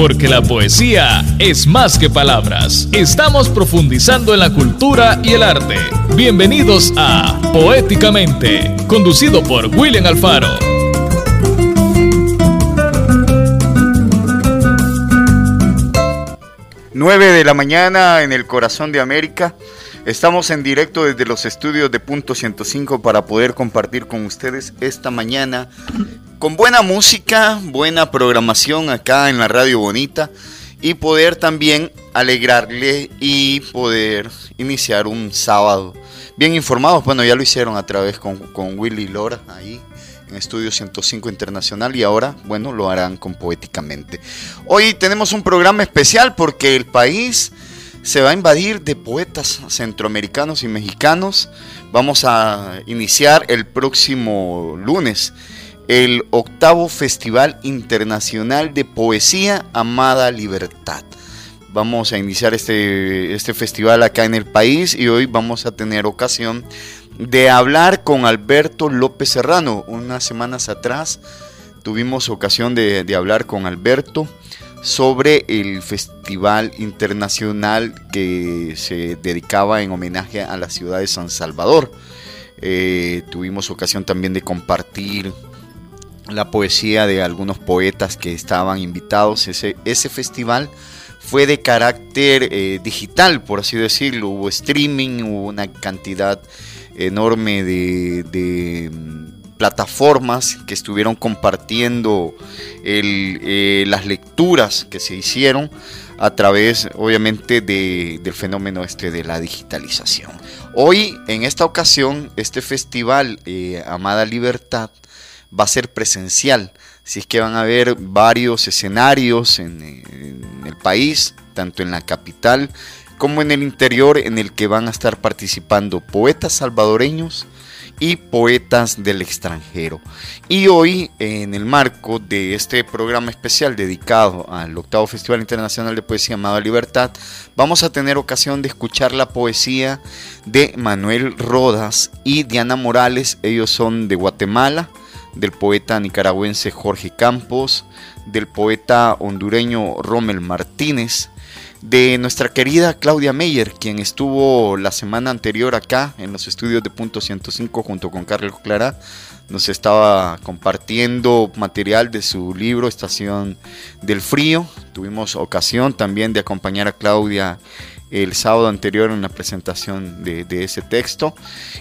porque la poesía es más que palabras. Estamos profundizando en la cultura y el arte. Bienvenidos a Poéticamente, conducido por William Alfaro. Nueve de la mañana en el corazón de América. Estamos en directo desde los estudios de Punto 105 para poder compartir con ustedes esta mañana con buena música, buena programación acá en la Radio Bonita y poder también alegrarle y poder iniciar un sábado bien informados. Bueno, ya lo hicieron a través con, con Willy Lora ahí en Estudio 105 Internacional y ahora, bueno, lo harán con Poéticamente. Hoy tenemos un programa especial porque el país se va a invadir de poetas centroamericanos y mexicanos. Vamos a iniciar el próximo lunes el octavo Festival Internacional de Poesía Amada Libertad. Vamos a iniciar este, este festival acá en el país y hoy vamos a tener ocasión de hablar con Alberto López Serrano. Unas semanas atrás tuvimos ocasión de, hablar con Alberto sobre el festival internacional que se dedicaba en homenaje a la ciudad de San Salvador. Eh, tuvimos ocasión también de compartir la poesía de algunos poetas que estaban invitados. Ese, ese festival fue de carácter eh, digital, por así decirlo. Hubo streaming, hubo una cantidad enorme de, mm, plataformas que estuvieron compartiendo eh, las lecturas que se hicieron a través, obviamente, del fenómeno este de la digitalización. Hoy, en esta ocasión, este festival, eh, Amada Libertad, va a ser presencial. Así es que van a haber varios escenarios en, el país, tanto en la capital como en el interior, en el que van a estar participando poetas salvadoreños y poetas del extranjero. Y hoy, en el marco de este programa especial dedicado al octavo Festival Internacional de Poesía Amada Libertad, vamos a tener ocasión de escuchar la poesía de Manuel Rodas y Diana Morales. Ellos son de Guatemala del poeta nicaragüense Jorge Campos, del poeta hondureño Rommel Martínez, de nuestra querida Claudia Meyer, quien estuvo la semana anterior acá en los estudios de Punto 105 junto con Carlos Clara. Nos estaba compartiendo material de su libro Estación del Frío. Tuvimos ocasión también de acompañar a Claudia el sábado anterior en la presentación de, ese texto.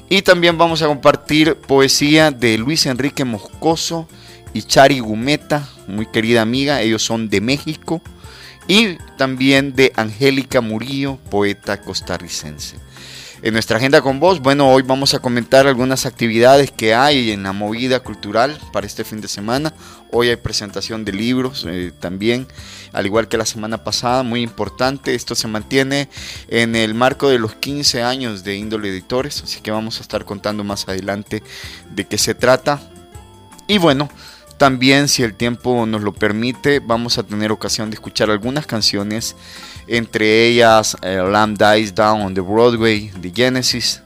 Y también vamos a compartir poesía de Luis Enrique Moscoso y Chari Gumeta, muy querida amiga, ellos son de México. Y también de Angélica Murillo, poeta costarricense en nuestra agenda con vos. Bueno, hoy vamos a comentar algunas actividades que hay en la movida cultural para este fin de semana. Hoy hay presentación de libros eh, también, al igual que la semana pasada, muy importante. Esto se mantiene en el marco de los 15 años de Índole Editores, así que vamos a estar contando más adelante de qué se trata. Y bueno, también, si el tiempo nos lo permite, vamos a tener ocasión de escuchar algunas canciones entre ellas eh, Lamb Dies Down on the Broadway de Genesis,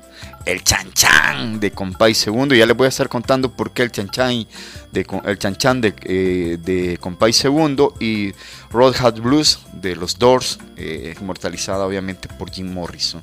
el Chan Chan de Compay Segundo. Ya les voy a estar contando por qué el Chan Chan de, el de, eh, de Compay Segundo y Road Hat Blues de los Doors, eh, inmortalizada obviamente por Jim Morrison.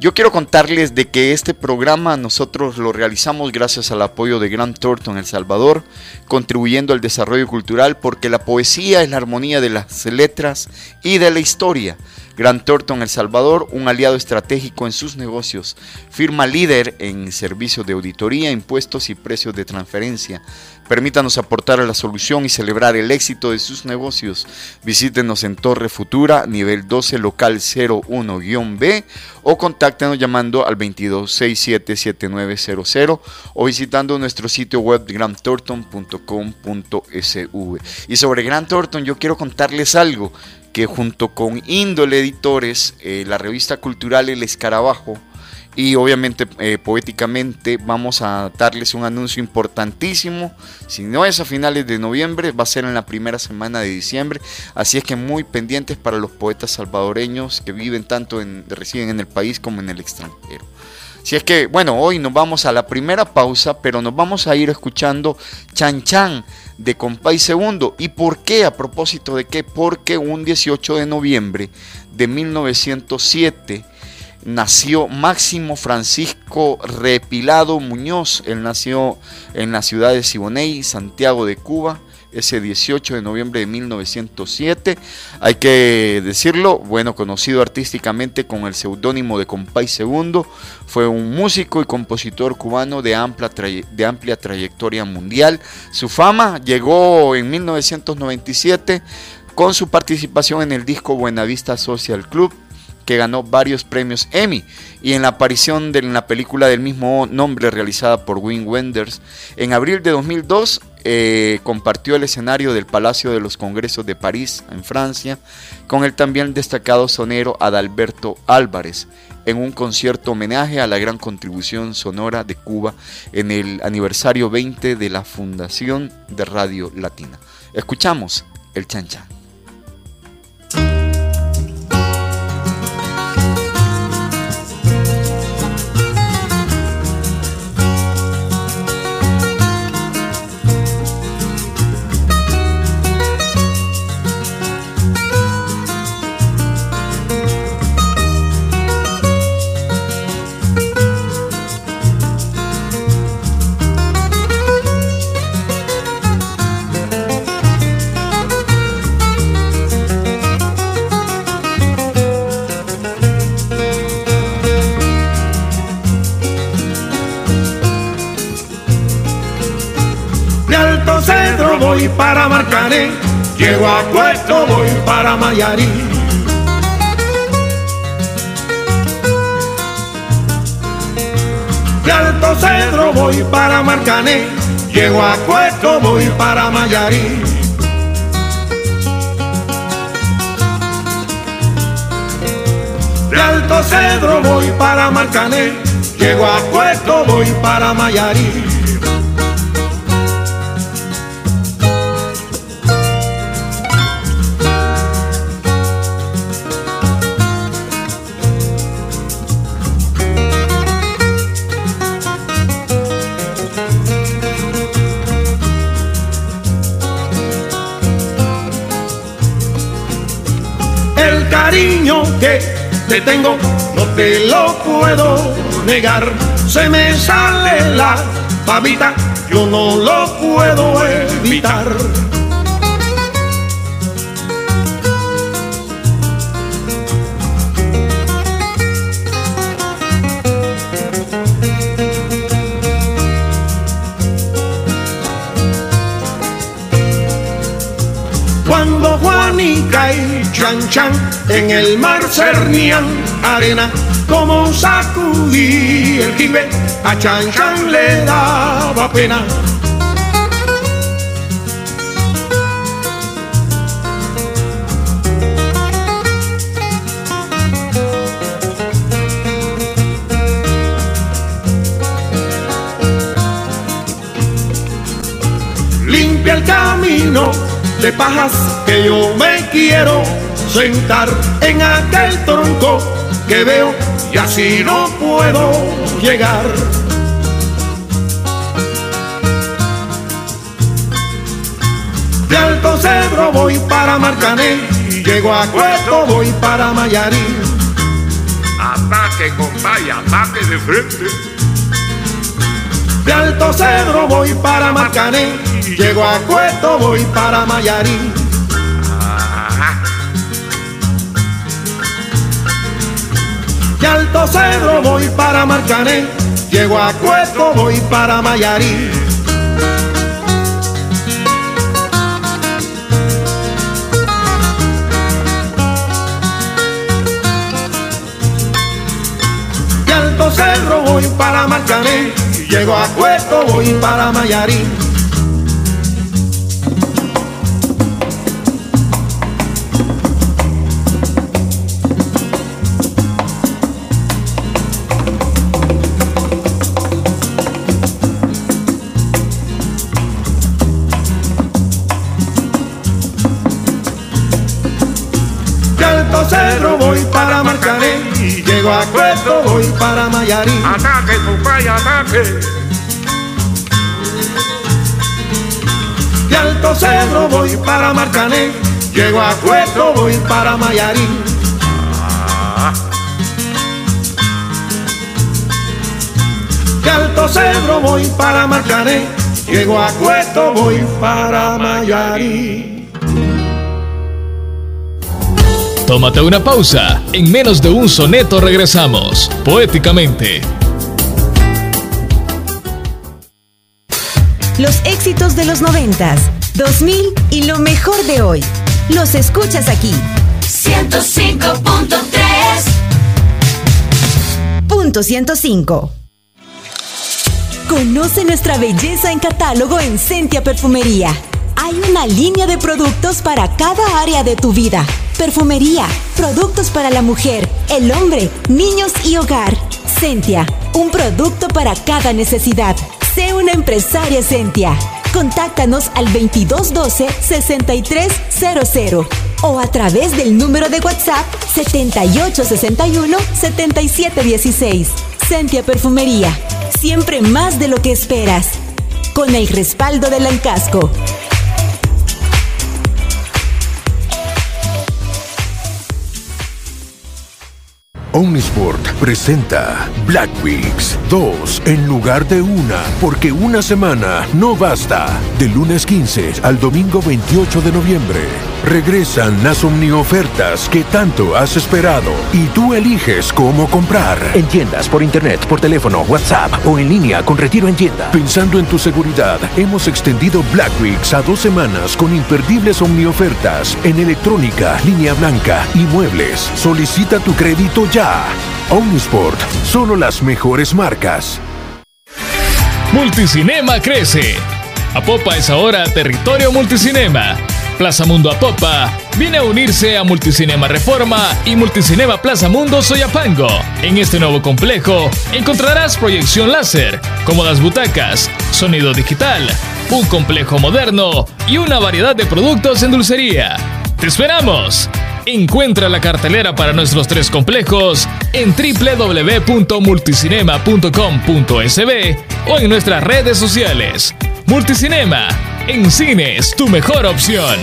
Yo quiero contarles de que este programa nosotros lo realizamos gracias al apoyo de Grant Thornton El Salvador, contribuyendo al desarrollo cultural porque la poesía es la armonía de las letras y de la historia. Grant Thornton El Salvador, un aliado estratégico en sus negocios, firma líder en servicios de auditoría, impuestos y precios de transferencia. Permítanos aportar a la solución y celebrar el éxito de sus negocios. Visítenos en Torre Futura, nivel 12, local 01-B o contáctenos llamando al 22677900 o visitando nuestro sitio web grantthornton.com.sv. Y sobre Grant Thornton yo quiero contarles algo que junto con Índole Editores, eh, la revista cultural El Escarabajo, y obviamente eh, poéticamente vamos a darles un anuncio importantísimo. Si no es a finales de noviembre, va a ser en la primera semana de diciembre. Así es que muy pendientes para los poetas salvadoreños que viven tanto en, residen en el país como en el extranjero. Si es que, bueno, hoy nos vamos a la primera pausa, pero nos vamos a ir escuchando Chan Chan de Compay Segundo. ¿Y por qué? ¿A propósito de qué? Porque un 18 de noviembre de 1907 nació Máximo Francisco Repilado Muñoz. Él nació en la ciudad de Siboney, Santiago de Cuba, ese 18 de noviembre de 1907. Hay que decirlo, bueno, conocido artísticamente con el seudónimo de Compay Segundo, fue un músico y compositor cubano de amplia, de amplia trayectoria mundial. Su fama llegó en 1997 con su participación en el disco Buenavista Social Club que ganó varios premios Emmy y en la aparición de la película del mismo nombre realizada por Wim Wenders. En abril de 2002 eh, compartió el escenario del Palacio de los Congresos de París, en Francia, con el también destacado sonero Adalberto Álvarez, en un concierto homenaje a la gran contribución sonora de Cuba en el aniversario 20 de la Fundación de Radio Latina. Escuchamos el Chan Chan. Voy para Marcané, llego a Puerto, voy para Mayarí. De Alto Cedro voy para Marcané, llego a Puerto, voy para Mayarí. De Alto Cedro voy para Marcané, llego a Puerto, voy para Mayarí. Te tengo, no te lo puedo negar. Se me sale la pavita, yo no lo puedo evitar. Chan Chan en el mar cernían arena como sacudí el jibe, a Chan Chan le daba pena. Limpia el camino de pajas que yo me quiero sentar en aquel tronco que veo y así no puedo llegar. De Alto Cedro voy para Marcané, llego a Cueto, voy para Mayarí. Ataque, compadre, ataque de frente. De Alto Cedro voy para Marcané, llego a Cueto, voy para Mayarí. De Alto Cedro voy para Marcané, llego a Cueto, voy para Mayarí. De Alto Cedro voy para Marcané, llego a Cueto, voy para Mayarí. A Cueto, voy para Mayarí. Ataque, compadre, ataque. De Alto Cedro voy para Marcané, llego a Cueto, voy para Mayarín. De Alto Cedro voy para Marcané, llego a Cueto, voy para Mayarín. Tómate una pausa. En menos de un soneto regresamos, poéticamente. Los éxitos de los noventas, 2000 y lo mejor de hoy. Los escuchas aquí. 105.3 Punto 105. Conoce nuestra belleza en catálogo en Sentia Perfumería. Hay una línea de productos para cada área de tu vida. Perfumería, productos para la mujer, el hombre, niños y hogar. Sentia, un producto para cada necesidad. Sé una empresaria Sentia. Contáctanos al 2212-6300 o a través del número de WhatsApp 7861-7716. Sentia Perfumería. Siempre más de lo que esperas. Con el respaldo de Lancasco. Omnisport presenta Black Weeks 2 en lugar de una, porque una semana no basta. De lunes 15 al domingo 28 de noviembre. Regresan las omniofertas que tanto has esperado y tú eliges cómo comprar. En tiendas, por internet, por teléfono, WhatsApp o en línea con retiro en tienda. Pensando en tu seguridad, hemos extendido Black Weeks a dos semanas con imperdibles omniofertas en electrónica, línea blanca y muebles. Solicita tu crédito ya. Omnisport, solo las mejores marcas. Multicinema crece. Apopa es ahora territorio multicinema. Plaza Mundo Apopa viene a unirse a Multicinema Reforma y Multicinema Plaza Mundo Soyapango. En este nuevo complejo encontrarás proyección láser, cómodas butacas, sonido digital, un complejo moderno y una variedad de productos en dulcería. ¡Te esperamos! Encuentra la cartelera para nuestros tres complejos en www.multicinema.com.sb o en nuestras redes sociales. Multicinema, en cines, tu mejor opción.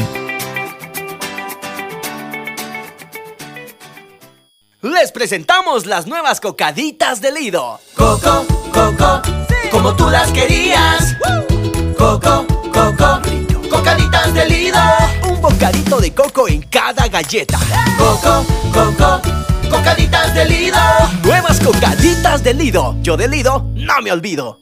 Les presentamos las nuevas cocaditas de Lido. Coco, coco, como tú las querías. Coco, coco, cocaditas de Lido. Un bocadito de coco en cada galleta. Coco, coco, cocaditas de Lido. Nuevas cocaditas de Lido. Yo de Lido no me olvido.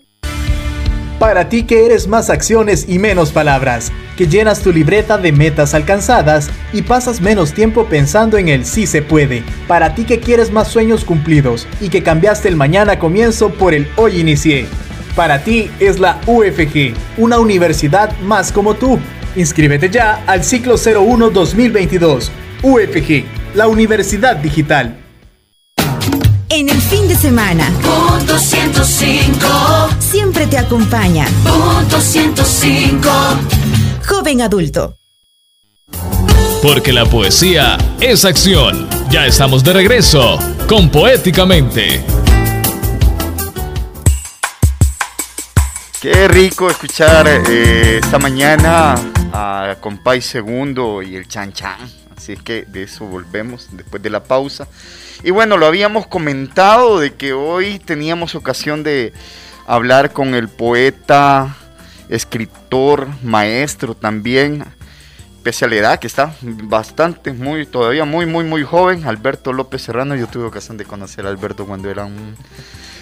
Para ti que eres más acciones y menos palabras, que llenas tu libreta de metas alcanzadas y pasas menos tiempo pensando en el sí se puede. Para ti que quieres más sueños cumplidos y que cambiaste el mañana comienzo por el hoy inicié. Para ti es la UFG, una universidad más como tú. Inscríbete ya al ciclo 01 2022. UFG, la Universidad Digital. En el fin de semana, Punto 105 siempre te acompaña Punto 105 Joven Adulto. Porque la poesía es acción. Ya estamos de regreso con Poéticamente. Qué rico escuchar eh, esta mañana a Compay Segundo y el Chan Chan. Así que de eso volvemos después de la pausa. Y bueno, lo habíamos comentado de que hoy teníamos ocasión de hablar con el poeta, escritor, maestro también, pese edad que está bastante, muy, todavía muy, muy, muy joven, Alberto López Serrano. Yo tuve ocasión de conocer a Alberto cuando era un,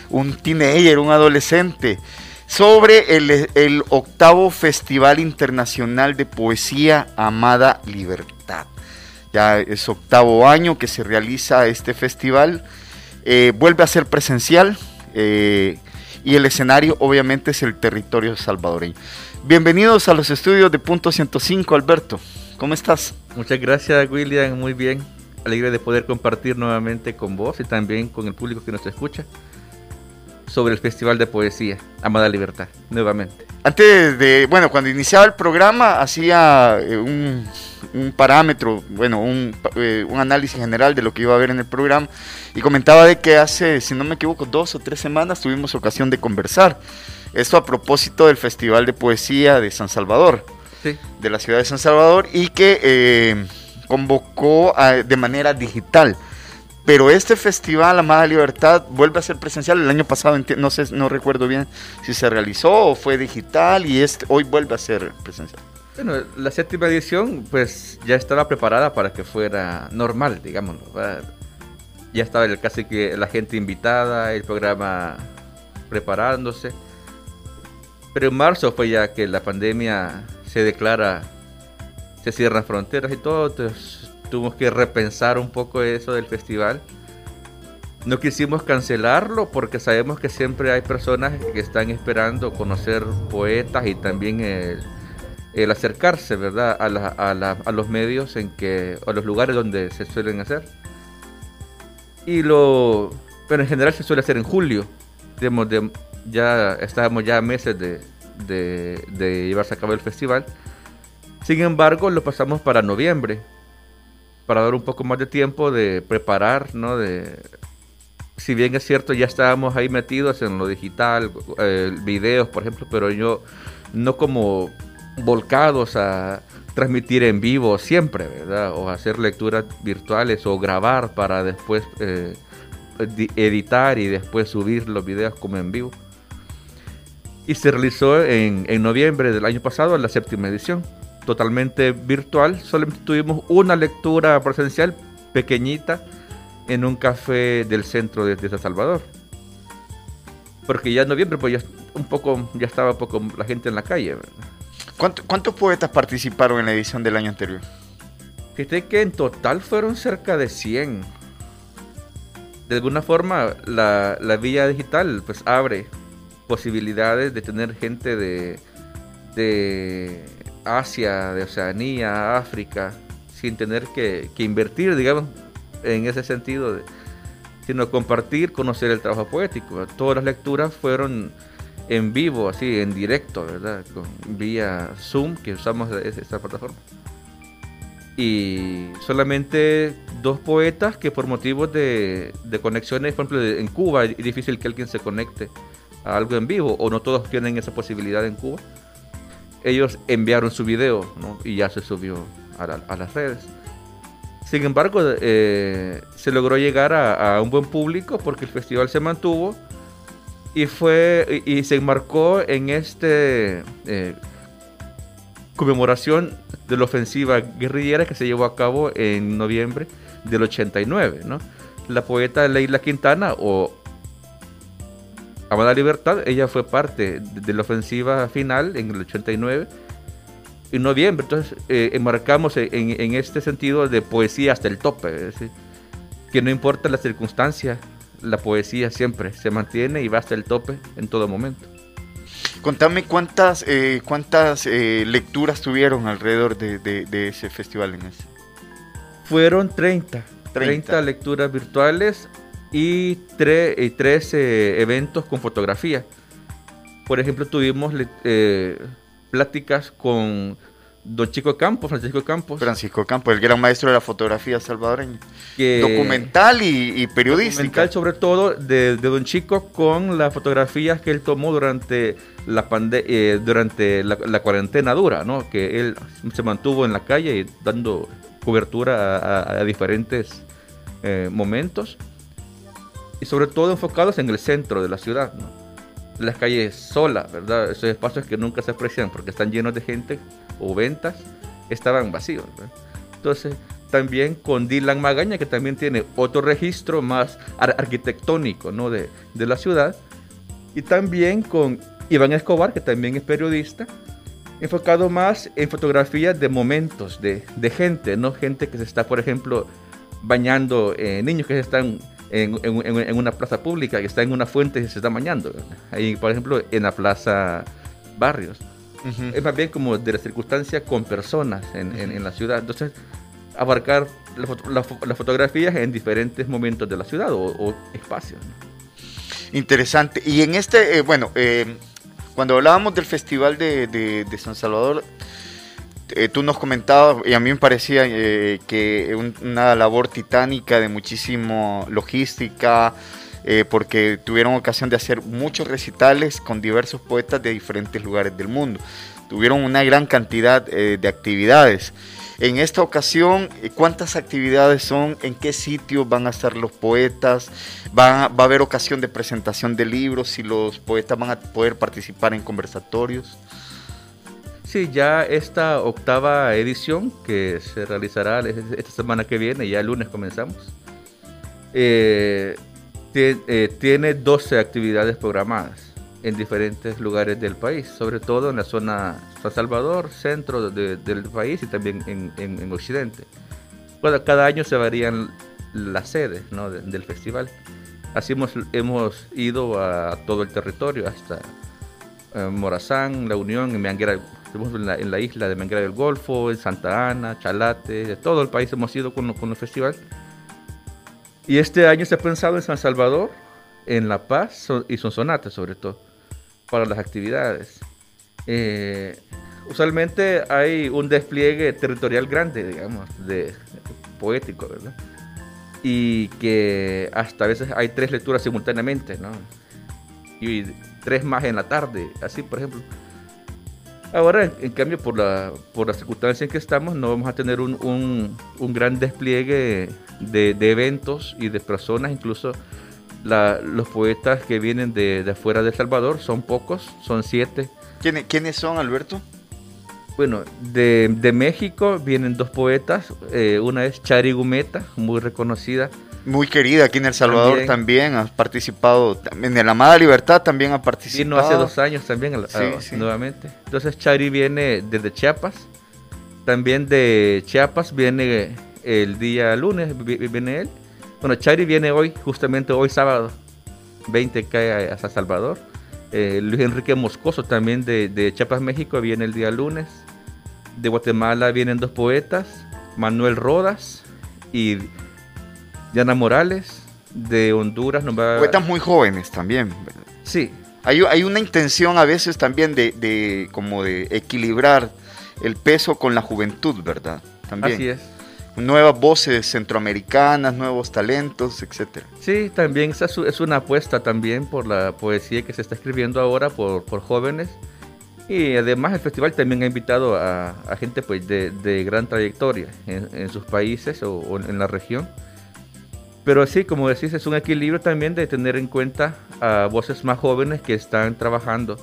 un teenager, un adolescente sobre el, octavo Festival Internacional de Poesía Amada Libertad. Ya es octavo año que se realiza este festival. Eh, vuelve a ser presencial eh, y el escenario obviamente es el territorio salvadoreño. Bienvenidos a los estudios de Punto 105, Alberto. ¿Cómo estás? Muchas gracias, William. Muy bien. Alegre de poder compartir nuevamente con vos y también con el público que nos escucha sobre el Festival de Poesía, Amada Libertad, nuevamente. Antes de, bueno, cuando iniciaba el programa hacía eh, un, un parámetro, bueno, un, eh, un análisis general de lo que iba a haber en el programa y comentaba de que hace, si no me equivoco, dos o tres semanas tuvimos ocasión de conversar. Esto a propósito del Festival de Poesía de San Salvador. de la ciudad de San Salvador y que eh, convocó a- de manera digital. Pero este festival, Amada Libertad, vuelve a ser presencial. El año pasado, no sé, no recuerdo bien si se realizó o fue digital y este, hoy vuelve a ser presencial. Bueno, la séptima edición pues ya estaba preparada para que fuera normal, digámoslo. Ya estaba el, casi que la gente invitada, el programa preparándose. Pero en marzo fue ya que la pandemia se declara, se cierran fronteras y todo, entonces tuvimos que repensar un poco eso del festival. No quisimos cancelarlo porque sabemos que siempre hay personas que están esperando conocer poetas y también el, el acercarse, ¿verdad? A, la- a la- a los medios en que, a los lugares donde se suelen hacer. Y lo, pero en general se suele hacer en julio. De- ya estábamos ya meses de, de, de llevarse a cabo el festival. Sin embargo, lo pasamos para noviembre, para dar un poco más de tiempo de preparar, ¿no? De, si bien es cierto, ya estábamos ahí metidos en lo digital, eh, videos, por ejemplo, pero yo no como volcados a transmitir en vivo siempre, ¿verdad? O hacer lecturas virtuales o grabar para después eh, di- editar y después subir los videos como en vivo. Y se realizó en noviembre del año pasado, la séptima edición, totalmente virtual. Solamente tuvimos una lectura presencial pequeñita en un café del centro de, de San Salvador. Porque ya en noviembre pues ya un poco ya estaba un poco la gente en la calle. ¿verdad? ¿Cuánto- ¿Cuántos poetas participaron en la edición del año anterior? Fíjate que en total fueron cerca de 100. De alguna forma, la, la vía digital pues abre posibilidades de tener gente de, de Asia, de Oceanía, África, sin tener que, invertir, digamos, en ese sentido, sino compartir, conocer el trabajo poético. Todas las lecturas fueron en vivo, así, en directo, ¿verdad? Con, vía Zoom, que usamos es- esta plataforma y solamente dos poetas que por motivos de, conexiones, por ejemplo, en Cuba es difícil que alguien se conecte a algo en vivo o no todos tienen esa posibilidad en Cuba. Ellos enviaron su video ¿no? y ya se subió a, la- a las redes. Sin embargo, eh, se logró llegar a, un buen público porque el festival se mantuvo y fue y se enmarcó en este eh, conmemoración de la ofensiva guerrillera que se llevó a cabo en noviembre del 89, ¿no? La poeta Leila Quintana o Amada Libertad, ella fue parte de, de la ofensiva final en el 89 en noviembre, entonces eh, enmarcamos en, en este sentido de poesía hasta el tope, es decir, que no importa la circunstancia, la poesía siempre se mantiene y va hasta el tope en todo momento. Contame cuántas, eh, cuántas eh, lecturas tuvieron alrededor de, de- de ese festival en ese. Fueron 30. 30, lecturas virtuales y, tre- y 13 eventos con fotografía. Por ejemplo, tuvimos eh, pláticas con Don Chico Campos, Francisco Campos. Francisco Campos, el gran maestro de la fotografía salvadoreña. que- Documental y, y periodística. documental sobre todo de, de Don Chico con las fotografías que él tomó durante la pande eh, durante la, la cuarentena dura, ¿no? Que él se mantuvo en la calle y dando cobertura a, a- a diferentes eh, momentos y sobre todo enfocados en el centro de la ciudad, ¿no? Las calles solas, ¿verdad? Esos espacios que nunca se aprecian porque están llenos de gente o ventas, estaban vacíos, ¿verdad? Entonces, también con Dylan Magaña, que también tiene otro registro más ar- arquitectónico ¿no? de, de la ciudad. Y también con Iván Escobar, que también es periodista, enfocado más en fotografías de momentos, de, de gente, ¿no? Gente que se está, por ejemplo, bañando, eh, niños que se están en, en- una plaza pública, que está en una fuente y se está bañando. Ahí, por ejemplo, en la plaza Barrios. Es más bien como de la circunstancia con personas en, en- en la ciudad. Entonces, abarcar la foto- la las fotografías en diferentes momentos de la ciudad o, o espacios. ¿no? Interesante. Y en este, eh, bueno, eh, cuando hablábamos del Festival de, de- de San Salvador, eh, tú nos comentabas, y a mí me parecía eh, que un- una labor titánica de muchísimo logística, eh, porque tuvieron ocasión de hacer muchos recitales con diversos poetas de diferentes lugares del mundo. tuvieron una gran cantidad de actividades. En esta ocasión, ¿cuántas actividades son? ¿En qué sitios van a estar los poetas? ¿Va, ¿Va a haber ocasión de presentación de libros? ¿Si los poetas van a poder participar en conversatorios? Sí, ya esta octava edición que se realizará esta semana que viene, ya el lunes comenzamos, eh, eh, tiene 12 actividades programadas en diferentes lugares del país, sobre todo en la zona San Salvador, centro del país y también en, Occidente. cada año se varían las sedes del festival. Así hemos, hemos ido a todo el territorio, hasta eh, Morazán, La Unión, en Meanguera, en la, isla de Meanguera del Golfo, en Santa Ana, Chalate, de todo el país hemos ido con, con el festival. Y este año se ha pensado en San Salvador, en La Paz y Sonsonate sobre todo, para las actividades. Eh, usualmente hay un despliegue territorial grande, digamos, de poético, ¿verdad? Y que hasta a veces hay tres lecturas simultáneamente, ¿no? Y tres más en la tarde, así por ejemplo. Ahora, en, cambio, por la, por la circunstancia en que estamos, no vamos a tener un, un, gran despliegue de, de, eventos y de personas, incluso los poetas que vienen de, de, afuera de El Salvador son pocos, son siete. ¿Quiénes, ¿quiénes son, Alberto? Bueno, de, de México vienen dos poetas, eh, una es Chari Gumeta, muy reconocida, muy querida aquí en El Salvador también, ha participado, en el Amada Libertad también ha participado. Vino hace dos años también nuevamente. Entonces Chari viene desde Chiapas, también de Chiapas viene el día lunes, viene él. Bueno, Chari viene hoy, justamente hoy sábado, 20 cae a San Salvador. Eh, Luis Enrique Moscoso también de, de Chiapas, México, viene el día lunes. De Guatemala vienen dos poetas, Manuel Rodas y Diana Morales, de Honduras. Nos va... Poetas muy jóvenes también. Sí. Hay, hay una intención a veces también de, de, como de equilibrar el peso con la juventud, ¿verdad? También. Así es. Nuevas voces centroamericanas, nuevos talentos, etcétera. Sí, también es una apuesta también por la poesía que se está escribiendo ahora por, por jóvenes. Y además el festival también ha invitado a, a gente pues, de, de, gran trayectoria en, en sus países o, o, en la región pero sí, como decís, es un equilibrio también de tener en cuenta a voces más jóvenes que están trabajando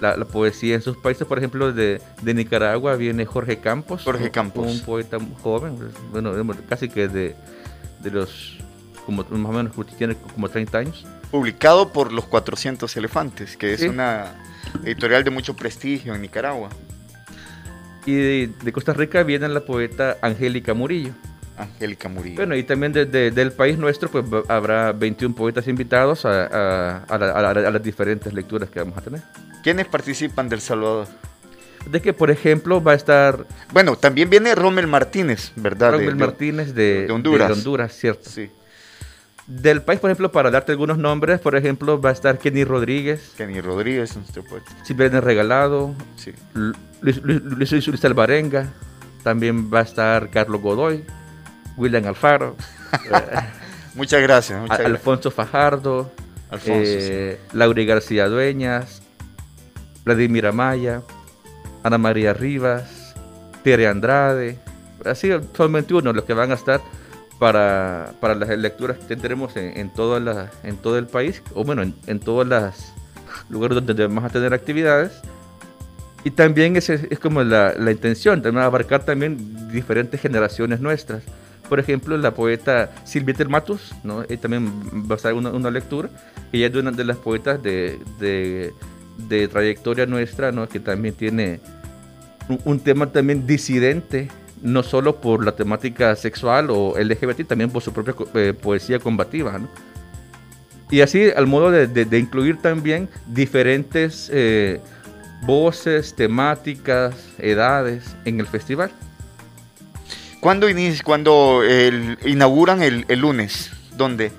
la, poesía en sus países. Por ejemplo, de, Nicaragua viene Jorge Campos. Jorge Campos. Un, poeta joven, bueno, casi que de, de los, como, más o menos, tiene como 30 años. Publicado por Los 400 Elefantes, que es una editorial de mucho prestigio en Nicaragua. Y de Costa Rica viene la poeta Angélica Murillo. Angélica Murillo. Bueno, y también desde del país nuestro, pues habrá 21 poetas invitados a, las diferentes lecturas que vamos a tener. ¿Quiénes participan del Salvador? De que, por ejemplo, va a estar... Bueno, también viene Rommel Martínez, ¿verdad? Rommel Martínez de, Honduras. De Honduras, cierto. Sí. Del país, por ejemplo, para darte algunos nombres, por ejemplo, va a estar Kenny Rodríguez. Kenny Rodríguez, nuestro poeta. Silvana Regalado. Sí. Luis, Luis, Luis Alvarenga. También va a estar Carlos Godoy. William Alfaro. muchas gracias. Alfonso Fajardo. Alfonso, eh, Lauri García Dueñas. Vladimir Amaya. Ana María Rivas. Tere Andrade. Así son 21 los que van a estar para, para las lecturas que tendremos en, en, toda en todo el país, o bueno, en, en todos los lugares donde vamos a tener actividades. Y también es, es como la, la intención, también abarcar también diferentes generaciones nuestras. Por ejemplo, la poeta Silvia Termatus, ¿no? También va a ser una, una, lectura. Ella es una de las poetas de, de, de trayectoria nuestra, ¿no? Que también tiene un, un, tema también disidente, no solo por la temática sexual o LGBT, también por su propia eh, poesía combativa, ¿no? Y así, al modo de, de incluir también diferentes eh, voces, temáticas, edades en el festival. ¿Cuándo, cuando el, inauguran el, el, lunes? ¿Dónde?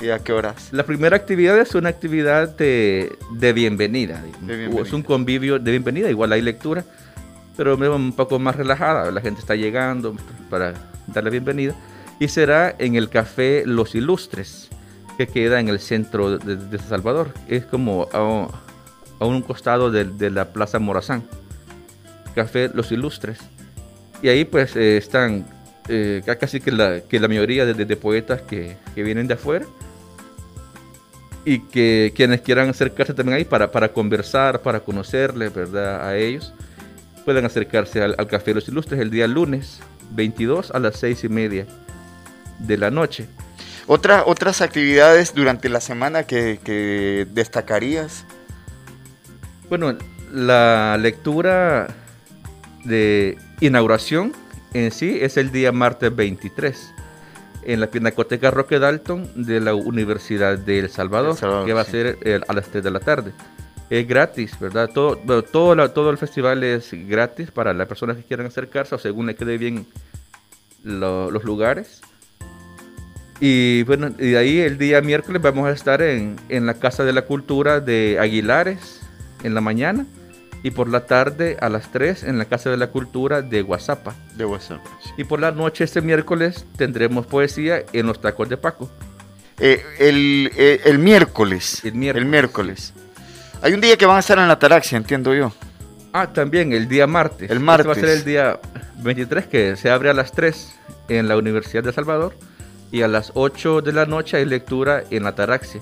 ¿Y a qué horas? La primera actividad es una actividad de, de, bienvenida, de bienvenida. Es un convivio de bienvenida, igual hay lectura, pero un poco más relajada. La gente está llegando para dar la bienvenida. Y será en el Café Los Ilustres, que queda en el centro de, de Salvador. Es como a, a un costado de, de la Plaza Morazán. Café Los Ilustres. Y ahí pues eh, están eh, casi que la, que la mayoría de, de poetas que, que, vienen de afuera y que quienes quieran acercarse también ahí para, para conversar, para conocerles, ¿verdad? A ellos, pueden acercarse al, al Café Los Ilustres el día lunes 22 a las 6 y media de la noche. Otra, otras actividades durante la semana que, que destacarías. Bueno, la lectura de inauguración en sí es el día martes 23 en la Pinacoteca Roque Dalton de la Universidad de El Salvador, Salvador que va sí. a ser eh, a las 3 de la tarde. Es gratis, ¿verdad? Todo, bueno, todo, la, todo, el festival es gratis para las personas que quieran acercarse o según le quede bien lo, los lugares. Y bueno, y de ahí el día miércoles vamos a estar en, en la Casa de la Cultura de Aguilares en la mañana y por la tarde a las 3 en la Casa de la Cultura de Guasapa. De Guasapa. Sí. Y por la noche este miércoles tendremos poesía en los tacos de Paco. Eh, el, eh, el, miércoles. El miércoles. El miércoles. Hay un día que van a estar en la Taraxia, entiendo yo. Ah, también el día martes. El martes. Este va a ser el día 23 que se abre a las 3 en la Universidad de Salvador y a las 8 de la noche hay lectura en la Taraxia.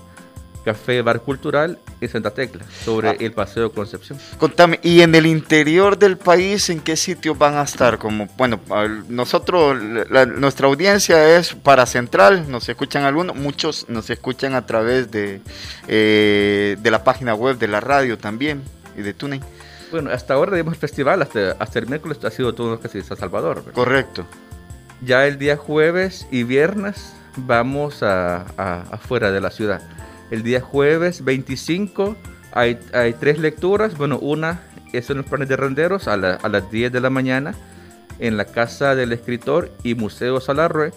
Café Bar Cultural en Santa Tecla, sobre ah. el Paseo Concepción. Contame, ¿y en el interior del país en qué sitios van a estar? Como, bueno, nosotros, la, nuestra audiencia es para Central, nos escuchan algunos, muchos nos escuchan a través de, eh, de la página web de la radio también y de TuneIn. Bueno, hasta ahora, digamos, el festival, hasta, hasta el miércoles ha sido todo casi San Salvador. ¿verdad? Correcto. Ya el día jueves y viernes vamos a, a, afuera de la ciudad. El día jueves 25 hay, hay tres lecturas. Bueno, una es en los planes de renderos a, la, a, las 10 de la mañana en la Casa del Escritor y Museo Salarroe,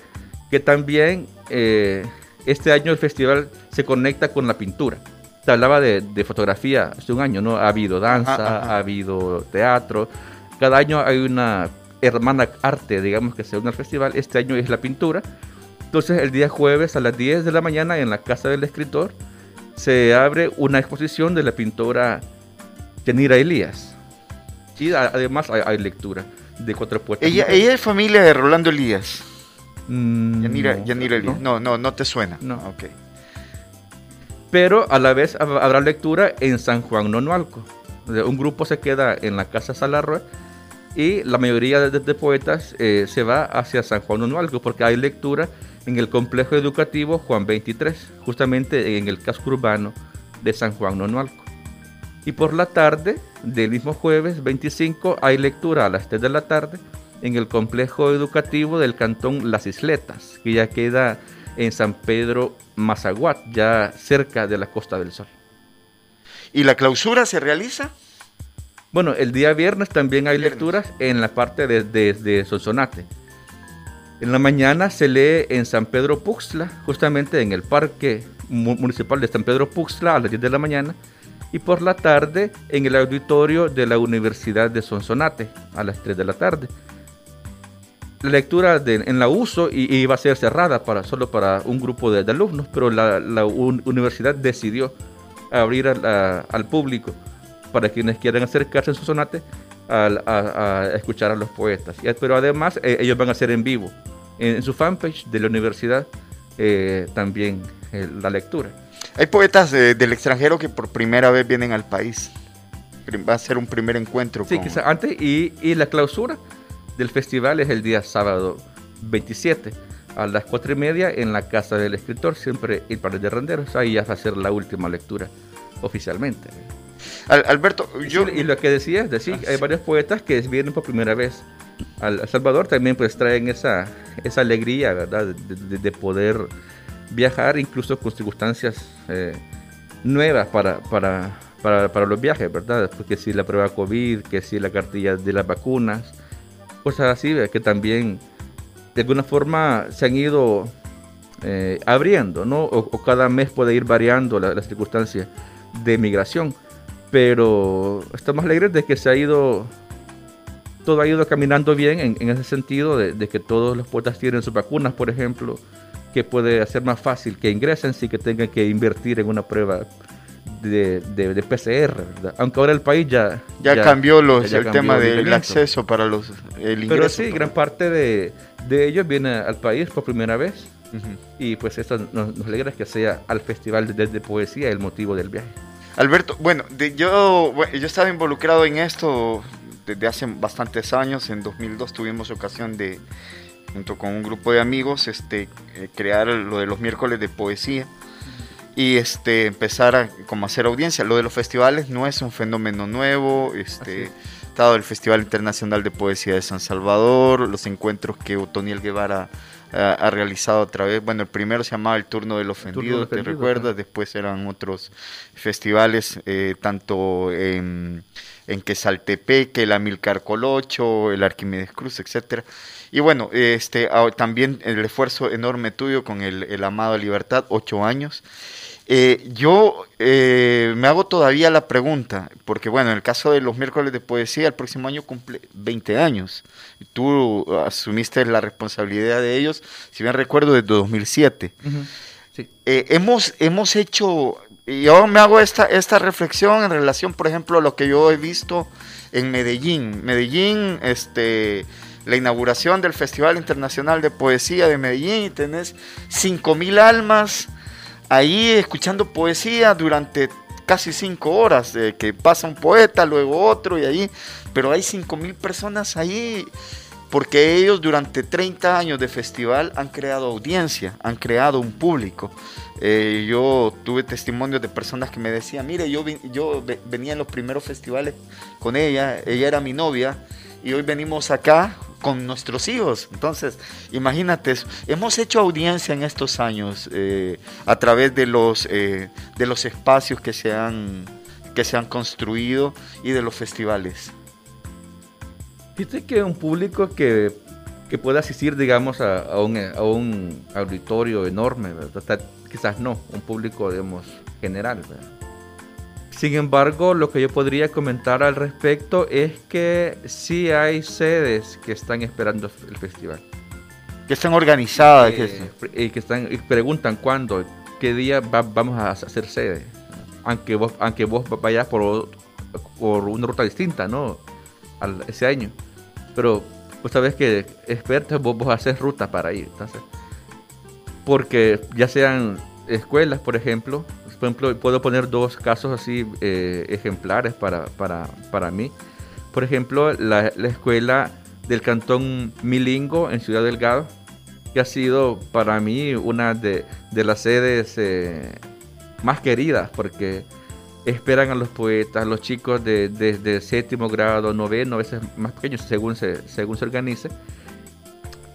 que también eh, este año el festival se conecta con la pintura. Te hablaba de, de fotografía hace un año, ¿no? Ha habido danza, ajá, ajá. ha habido teatro. Cada año hay una hermana arte, digamos, que se une al festival. Este año es la pintura. Entonces el día jueves a las 10 de la mañana en la Casa del Escritor se abre una exposición de la pintora Yanira Elías. Y además hay, hay lectura de cuatro poetas. ¿Ella, ella es familia de Rolando Elías? Mm, Yanira, no, Yanira Elías. No, no, no te suena. No. Ok. Pero a la vez habrá lectura en San Juan Nonualco. Un grupo se queda en la Casa Salarroe y la mayoría de, de poetas eh, se va hacia San Juan Nonualco porque hay lectura en el complejo educativo Juan 23, justamente en el casco urbano de San Juan Nonualco. Y por la tarde del mismo jueves 25 hay lectura a las 3 de la tarde en el complejo educativo del cantón Las Isletas, que ya queda en San Pedro Mazaguat, ya cerca de la Costa del Sol. ¿Y la clausura se realiza? Bueno, el día viernes también hay viernes. lecturas en la parte de, de, de, Sonsonate. En la mañana se lee en San Pedro Puxla, justamente en el Parque Municipal de San Pedro Puxla a las 10 de la mañana. Y por la tarde en el auditorio de la Universidad de Sonsonate a las 3 de la tarde. La lectura de, en la uso iba a ser cerrada para, solo para un grupo de, alumnos, pero la, la un, universidad decidió abrir a, a, al público para quienes quieran acercarse en su sonate a, a, a escuchar a los poetas. Pero además eh, ellos van a hacer en vivo en, en su fanpage de la universidad eh, también eh, la lectura. Hay poetas de, del extranjero que por primera vez vienen al país. Va a ser un primer encuentro. Sí, con... quizá antes. Y, y, la clausura del festival es el día sábado 27 a las 4 y media en la casa del escritor, siempre el par de renderos. Ahí ya va a ser la última lectura oficialmente. Alberto, yo... Y lo que decías, decir, hay varios poetas que vienen por primera vez al Salvador, también pues traen esa, esa alegría, ¿verdad? De, de, de poder viajar incluso con circunstancias eh, nuevas para, para, para, para, los viajes, ¿verdad? Porque si la prueba COVID, que si la cartilla de las vacunas, cosas así, que también de alguna forma se han ido eh, abriendo, ¿no? O, o, cada mes puede ir variando las la circunstancias de migración pero estamos alegres de que se ha ido, todo ha ido caminando bien en, en ese sentido, de, de, que todos los poetas tienen sus vacunas, por ejemplo, que puede hacer más fácil que ingresen sin que tengan que invertir en una prueba de, de- de PCR, ¿verdad? Aunque ahora el país ya... Ya, cambió los, ya el cambió tema el del acceso para los el ingreso. Pero sí, para- gran parte de, de ellos viene al país por primera vez. Y pues esto nos, nos alegra que sea al Festival de, de Poesía el motivo del viaje. Alberto, bueno, de- yo, bueno, yo estaba involucrado en esto desde hace bastantes años. En 2002 tuvimos ocasión de, junto con un grupo de amigos, este, eh, crear lo de los miércoles de poesía y este, empezar a como hacer audiencia. Lo de los festivales no es un fenómeno nuevo. Este, estado el Festival Internacional de Poesía de San Salvador, los encuentros que Otoniel Guevara ha, ha realizado a través, bueno, el primero se llamaba El Turno del Ofendido, ¿te Ofendido, recuerdas? Después eran otros festivales, eh, tanto en, en Quesaltepeque, el Amilcar Colocho, el Arquímedes Cruz, etcétera. Y bueno, este, también el esfuerzo enorme tuyo con el, el Amado Libertad, ocho años. Eh, yo eh, me hago todavía la pregunta, porque bueno, en el caso de los miércoles de poesía, el próximo año cumple 20 años. Tú asumiste la responsabilidad de ellos, si bien recuerdo, desde 2007. Sí. Eh, hemos, hemos hecho, y yo me hago esta, esta reflexión en relación, por ejemplo, a lo que yo he visto en Medellín. Medellín, este, la inauguración del Festival Internacional de Poesía de Medellín, y tenés 5.000 almas ahí escuchando poesía durante casi cinco horas, que pasa un poeta, luego otro y ahí, pero hay cinco mil personas ahí porque ellos durante 30 años de festival han creado audiencia, han creado un público. Eh, yo tuve testimonios de personas que me decían, mire, yo, yo ve- venía en los primeros festivales con ella, ella era mi novia, y hoy venimos acá con nuestros hijos. Entonces, imagínate, hemos hecho audiencia en estos años eh, a través de los, eh, de los espacios que se, han, que se han construido y de los festivales. Fíjate que un público que, que pueda asistir, digamos, a, a un, a un auditorio enorme, ¿verdad? Quizás no, un público, digamos, general. ¿verdad? Sin embargo, lo que yo podría comentar al respecto es que sí hay sedes que están esperando el festival. Que están organizadas. Eh, y que están y preguntan cuándo, qué día va- vamos a hacer sede. Aunque vos, aunque vos vayas por, por una ruta distinta, ¿no? Al- ese año. Pero vos sabés que expertos vos, vos haces ruta para ir. Entonces, porque ya sean escuelas, por ejemplo, por ejemplo, puedo poner dos casos así eh, ejemplares para, para, para mí. Por ejemplo, la, la escuela del cantón Milingo en Ciudad Delgado, que ha sido para mí una de, de las sedes eh, más queridas, porque esperan a los poetas, los chicos de, desde séptimo grado, noveno, a veces más pequeños, según se, según se organice.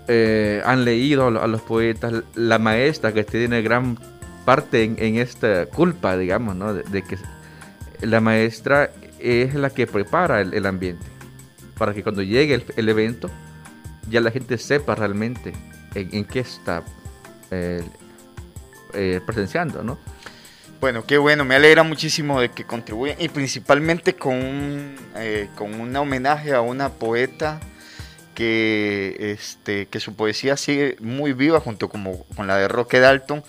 Eh, han leído a los poetas, la maestra que tiene gran parte en, esta culpa, digamos, ¿no? de, que la maestra es la que prepara el, ambiente para que cuando llegue el, evento ya la gente sepa realmente en, qué está eh, eh, presenciando, ¿no? Bueno, qué bueno, me alegra muchísimo de que contribuyan y principalmente con eh, con un homenaje a una poeta que, este, que su poesía sigue muy viva junto como, con la de Roque Dalton,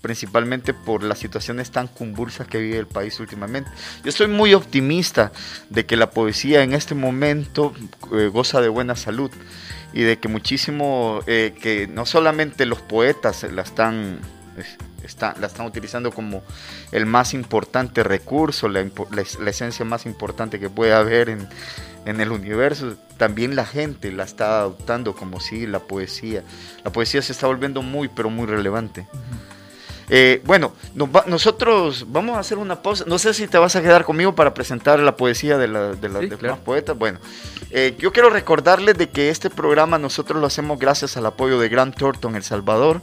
principalmente por las situaciones tan convulsas que vive el país últimamente. Yo estoy muy optimista de que la poesía en este momento eh, goza de buena salud y de que muchísimo, eh, que no solamente los poetas la están, es- está- la están utilizando como el más importante recurso, la, la la esencia más importante que puede haber en, en el universo, también la gente la está adoptando como si la poesía. La poesía se está volviendo muy, pero muy relevante. Eh, bueno, nos va- nosotros vamos a hacer una pausa. No sé si te vas a quedar conmigo para presentar la poesía de, la, de, la- Sí, de claro. más poetas. Bueno, eh, yo quiero recordarles de que este programa nosotros lo hacemos gracias al apoyo de Grant Thornton El Salvador,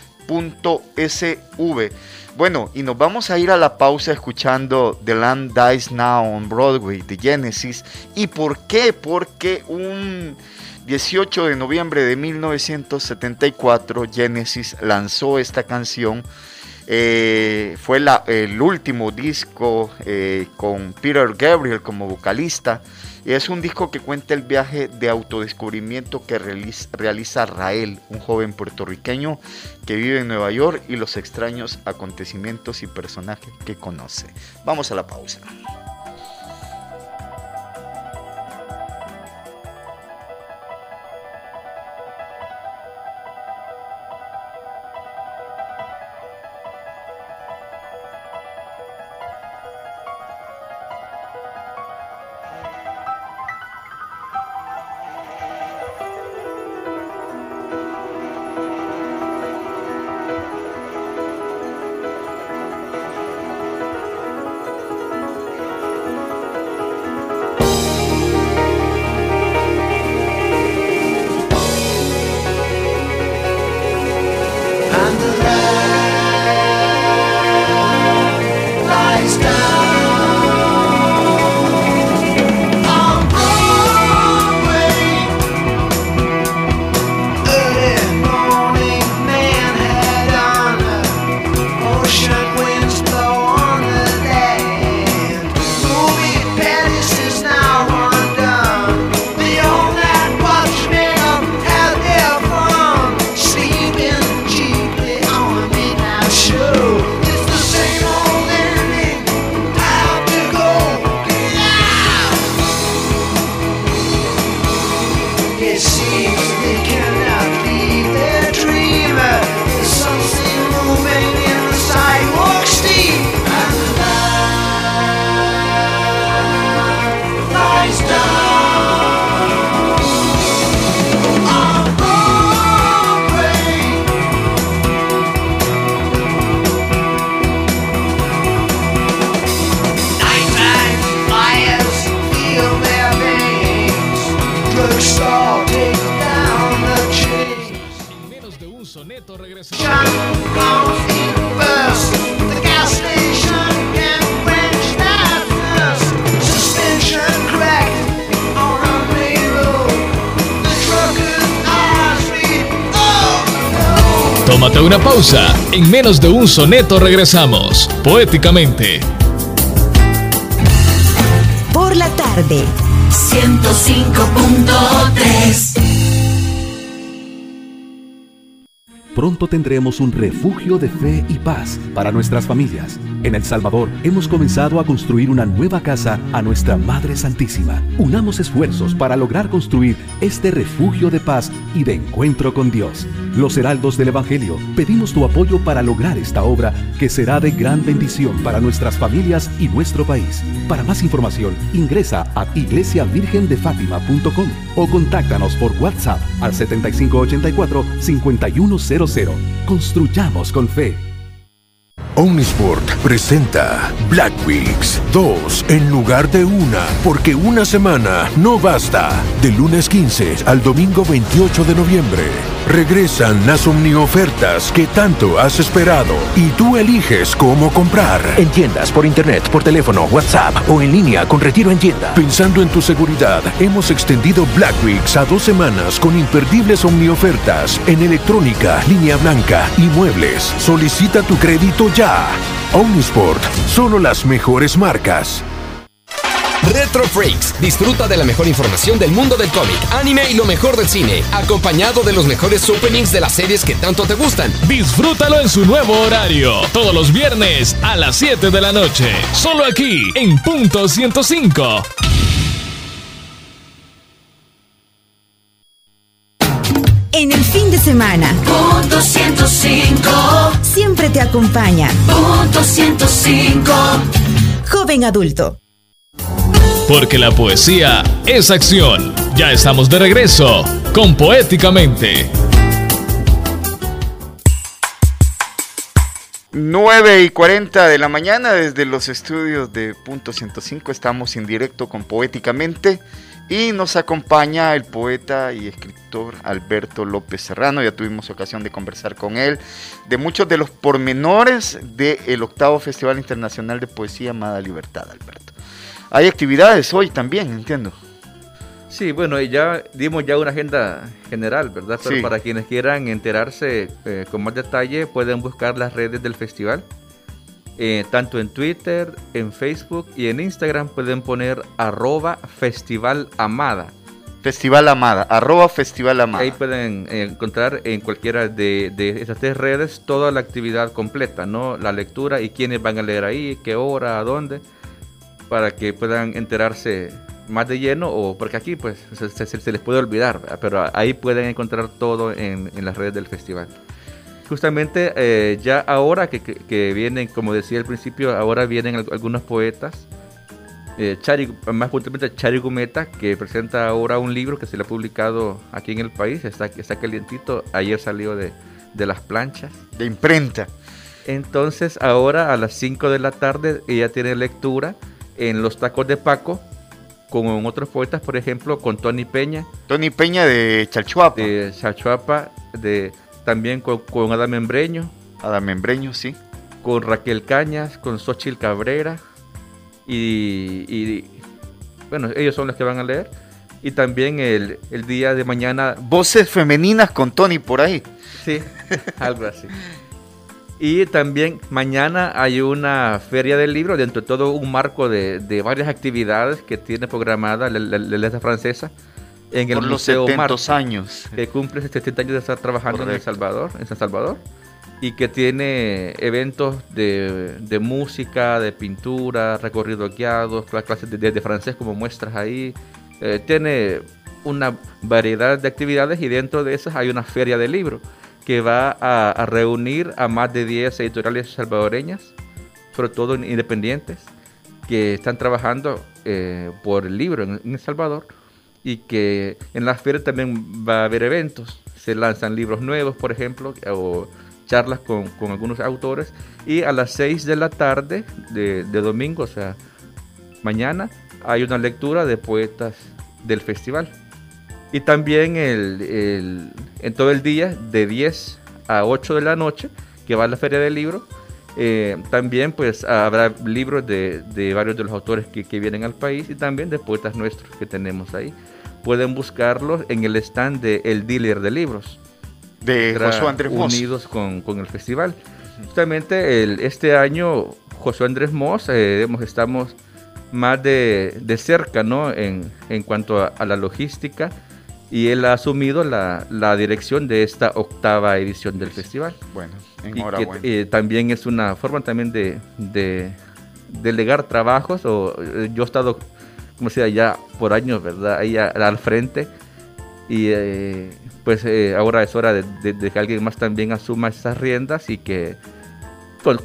Bueno, y nos vamos a ir a la pausa escuchando The Land Dies Now on Broadway de Genesis. ¿Y por qué? Porque un 18 de noviembre de 1974 Genesis lanzó esta canción. Eh, fue la, el último disco eh, con Peter Gabriel como vocalista. Es un disco que cuenta el viaje de autodescubrimiento que realiza, Rael, un joven puertorriqueño que vive en Nueva York y los extraños acontecimientos y personajes que conoce. Vamos a la pausa. Pausa. En menos de un soneto regresamos, poéticamente. Por la tarde. 105.3 Pronto tendremos un refugio de fe y paz para nuestras familias. En El Salvador hemos comenzado a construir una nueva casa a nuestra Madre Santísima. Unamos esfuerzos para lograr construir este refugio de paz y de encuentro con Dios. Los Heraldos del Evangelio pedimos tu apoyo para lograr esta obra que será de gran bendición para nuestras familias y nuestro país. Para más información, ingresa a iglesiavirgendefátima.com o contáctanos por WhatsApp al 7584-5100. Construyamos con fe. Omnisport presenta Black Weeks 2 en lugar de una, porque una semana no basta. De lunes 15 al domingo 28 de noviembre. Regresan las omniofertas que tanto has esperado y tú eliges cómo comprar. En tiendas, por internet, por teléfono, WhatsApp o en línea con retiro en tienda. Pensando en tu seguridad, hemos extendido Black Weeks a dos semanas con imperdibles omniofertas en electrónica, línea blanca y muebles. Solicita tu crédito ya Omnisport, solo las mejores marcas. Retro Freaks. Disfruta de la mejor información del mundo del cómic, anime y lo mejor del cine, acompañado de los mejores openings de las series que tanto te gustan. Disfrútalo en su nuevo horario, todos los viernes a las 7 de la noche, solo aquí en Punto 105. En el fin de semana. Punto 105. Siempre te acompaña. Punto 105. Joven adulto. Porque la poesía es acción. Ya estamos de regreso con Poéticamente. 9 y 40 de la mañana desde los estudios de Punto 105 estamos en directo con Poéticamente Y nos acompaña el poeta y escritor Alberto López Serrano. Ya tuvimos ocasión de conversar con él de muchos de los pormenores del octavo Festival Internacional de Poesía Amada Libertad, Alberto. Hay actividades hoy también, entiendo. Sí, bueno, ya dimos ya una agenda general, ¿verdad? Pero para quienes quieran enterarse eh, con más detalle, pueden buscar las redes del festival. Eh, tanto en Twitter, en Facebook y en Instagram pueden poner arroba Festival Amada. Festival Amada, arroba Festival Amada. Ahí pueden encontrar en cualquiera de, de, esas tres redes toda la actividad completa, ¿no? La lectura y quiénes van a leer ahí, qué hora, a dónde, para que puedan enterarse más de lleno o porque aquí pues se, les puede olvidar, pero ahí pueden encontrar todo en, las redes del festival. Justamente eh, ya ahora que, vienen, como decía al principio, ahora vienen algunos poetas, eh, Chari, más puntualmente Chari Gumeta, que presenta ahora un libro que se le ha publicado aquí en el país, está, está calientito, ayer salió de, de las planchas. De imprenta. Entonces ahora a las 5 de la tarde ella tiene lectura en Los Tacos de Paco, con otros poetas, por ejemplo, con Tony Peña. Tony Peña de Chalchuapa. De Chalchuapa, de, también con, con Adam Membreño. Adam Membreño, sí. Con Raquel Cañas, con Xochil Cabrera. Y, bueno, ellos son los que van a leer. Y también el, el día de mañana. Voces femeninas con Tony por ahí. Sí, algo así. Y también mañana hay una feria del libro, dentro de todo un marco de, varias actividades que tiene programada la, la, francesa en el Por Museo los años. Que cumple 70 años de estar trabajando en El Salvador, en San Salvador. Y que tiene eventos de, música, de pintura, recorridos guiados, clases de, francés como muestras ahí. Eh, tiene una variedad de actividades y dentro de esas hay una feria del libro que va a, reunir a más de 10 editoriales salvadoreñas, sobre todo independientes, que están trabajando eh, por el libro en, El Salvador y que en las ferias también va a haber eventos. Se lanzan libros nuevos, por ejemplo, o charlas con, algunos autores. Y a las 6 de la tarde de, de domingo, o sea, mañana, hay una lectura de poetas del festival. Y también el, en todo el día, de 10 a 8 de la noche, que va a la Feria del Libro, eh, también pues habrá libros de, varios de los autores que, vienen al país y también de poetas nuestros que tenemos ahí. Pueden buscarlos en el stand de El Dealer de Libros. De José Andrés Moss. Unidos con, el festival. Justamente el, este año José Andrés Moss, eh, estamos más de, de cerca ¿no? en, en cuanto a la logística y él ha asumido la, la, dirección de esta octava edición del festival. Bueno, enhorabuena. Y que, eh, también es una forma también de, de delegar trabajos, o eh, yo he estado, como decía, ya por años, ¿verdad? Ahí al frente, y eh, pues ahora es hora de, de, que alguien más también asuma esas riendas y que,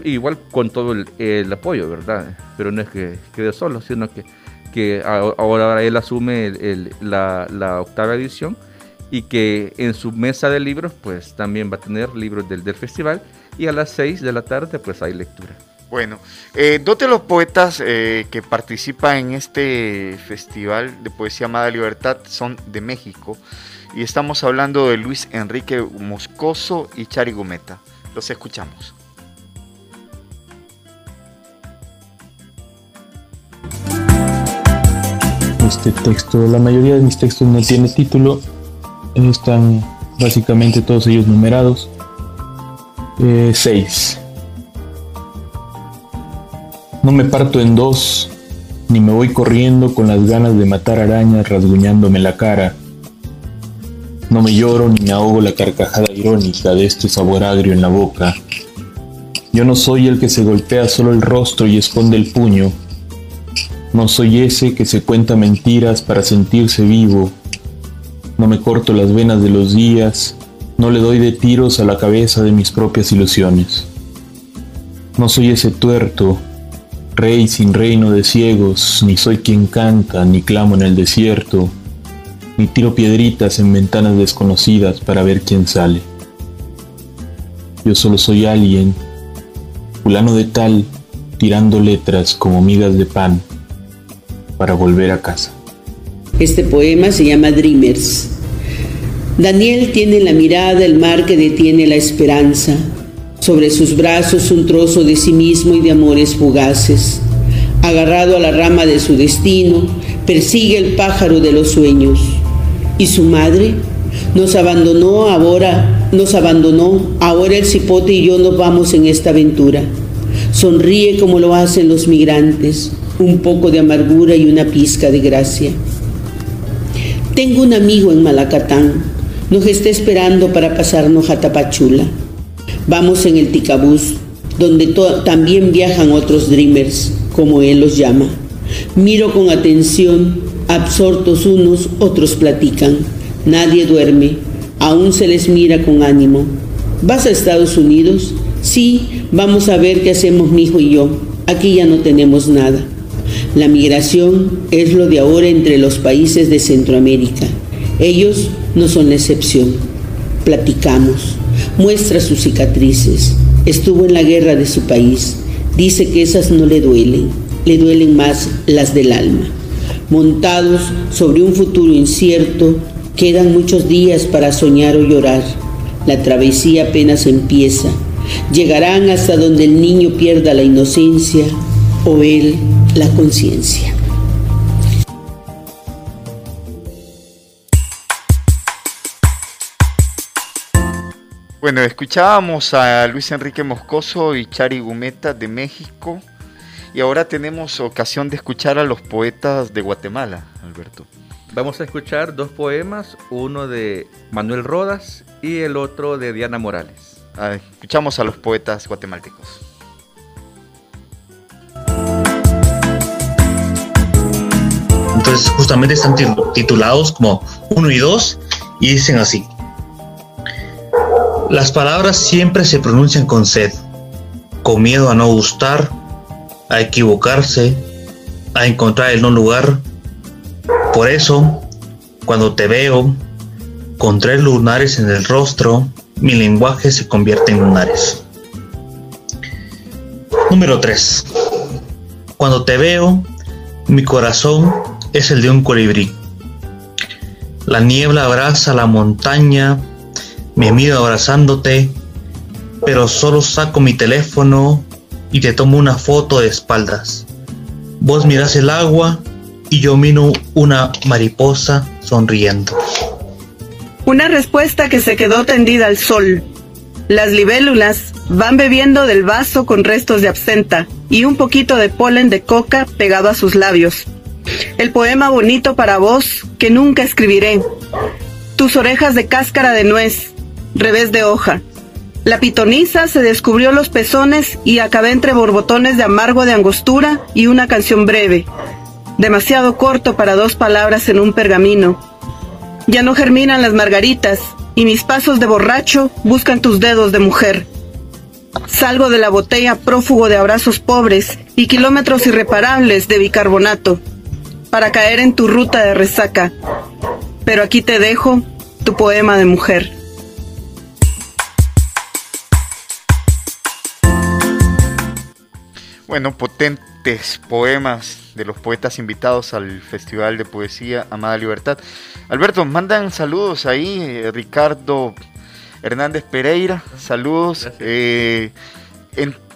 igual con todo el, el apoyo, ¿verdad? Pero no es que quede solo, sino que que ahora él asume la, octava edición y que en su mesa de libros pues también va a tener libros del, festival y a las 6 de la tarde pues hay lectura. Bueno, eh, dos de los poetas eh, que participan en este festival de poesía Amada Libertad son de México y estamos hablando de Luis Enrique Moscoso y Chari Gometa. Los escuchamos. Este texto. La mayoría de mis textos no tiene título, están básicamente todos ellos numerados. 6. Eh, no me parto en dos, ni me voy corriendo con las ganas de matar arañas rasguñándome la cara. No me lloro ni me ahogo la carcajada irónica de este sabor agrio en la boca. Yo no soy el que se golpea solo el rostro y esconde el puño, no soy ese que se cuenta mentiras para sentirse vivo. No me corto las venas de los días, no le doy de tiros a la cabeza de mis propias ilusiones. No soy ese tuerto, rey sin reino de ciegos, ni soy quien canta, ni clamo en el desierto, ni tiro piedritas en ventanas desconocidas para ver quién sale. Yo solo soy alguien, fulano de tal, tirando letras como migas de pan para volver a casa. Este poema se llama Dreamers. Daniel tiene en la mirada el mar que detiene la esperanza. Sobre sus brazos un trozo de sí mismo y de amores fugaces. Agarrado a la rama de su destino, persigue el pájaro de los sueños. ¿Y su madre? Nos abandonó ahora, nos abandonó, ahora el cipote y yo nos vamos en esta aventura. Sonríe como lo hacen los migrantes, un poco de amargura y una pizca de gracia. Tengo un amigo en Malacatán, nos está esperando para pasarnos a Tapachula. Vamos en el Ticabús, donde también viajan otros dreamers, como él los llama. Miro con atención, absortos unos, otros platican. Nadie duerme, aún se les mira con ánimo. ¿Vas a Estados Unidos? Sí, vamos a ver qué hacemos mi hijo y yo. Aquí ya no tenemos nada. La migración es lo de ahora entre los países de Centroamérica. Ellos no son la excepción. Platicamos. Muestra sus cicatrices. Estuvo en la guerra de su país. Dice que esas no le duelen. Le duelen más las del alma. Montados sobre un futuro incierto, quedan muchos días para soñar o llorar. La travesía apenas empieza. Llegarán hasta donde el niño pierda la inocencia o él la conciencia. Bueno, escuchábamos a Luis Enrique Moscoso y Chari Gumeta de México y ahora tenemos ocasión de escuchar a los poetas de Guatemala, Alberto. Vamos a escuchar dos poemas, uno de Manuel Rodas y el otro de Diana Morales. escuchamos a los poetas guatemaltecos. Entonces justamente están titulados como uno y dos y dicen así. Las palabras siempre se pronuncian con sed, con miedo a no gustar, a equivocarse, a encontrar el no lugar. Por eso, cuando te veo, con tres lunares en el rostro, mi lenguaje se convierte en lunares. Número 3. Cuando te veo, mi corazón es el de un colibrí. La niebla abraza la montaña me miro abrazándote, pero solo saco mi teléfono y te tomo una foto de espaldas. Vos miras el agua y yo miro una mariposa sonriendo. Una respuesta que se quedó tendida al sol. Las libélulas van bebiendo del vaso con restos de absenta y un poquito de polen de coca pegado a sus labios. El poema bonito para vos que nunca escribiré. Tus orejas de cáscara de nuez, revés de hoja. La pitonisa se descubrió los pezones y acabé entre borbotones de amargo de angostura y una canción breve, demasiado corto para dos palabras en un pergamino. Ya no germinan las margaritas y mis pasos de borracho buscan tus dedos de mujer. Salgo de la botella prófugo de abrazos pobres y kilómetros irreparables de bicarbonato para caer en tu ruta de resaca. Pero aquí te dejo tu poema de mujer. Bueno, potentes poemas de los poetas invitados al Festival de Poesía Amada Libertad. Alberto, mandan saludos ahí, eh, Ricardo Hernández Pereira, saludos. Eh,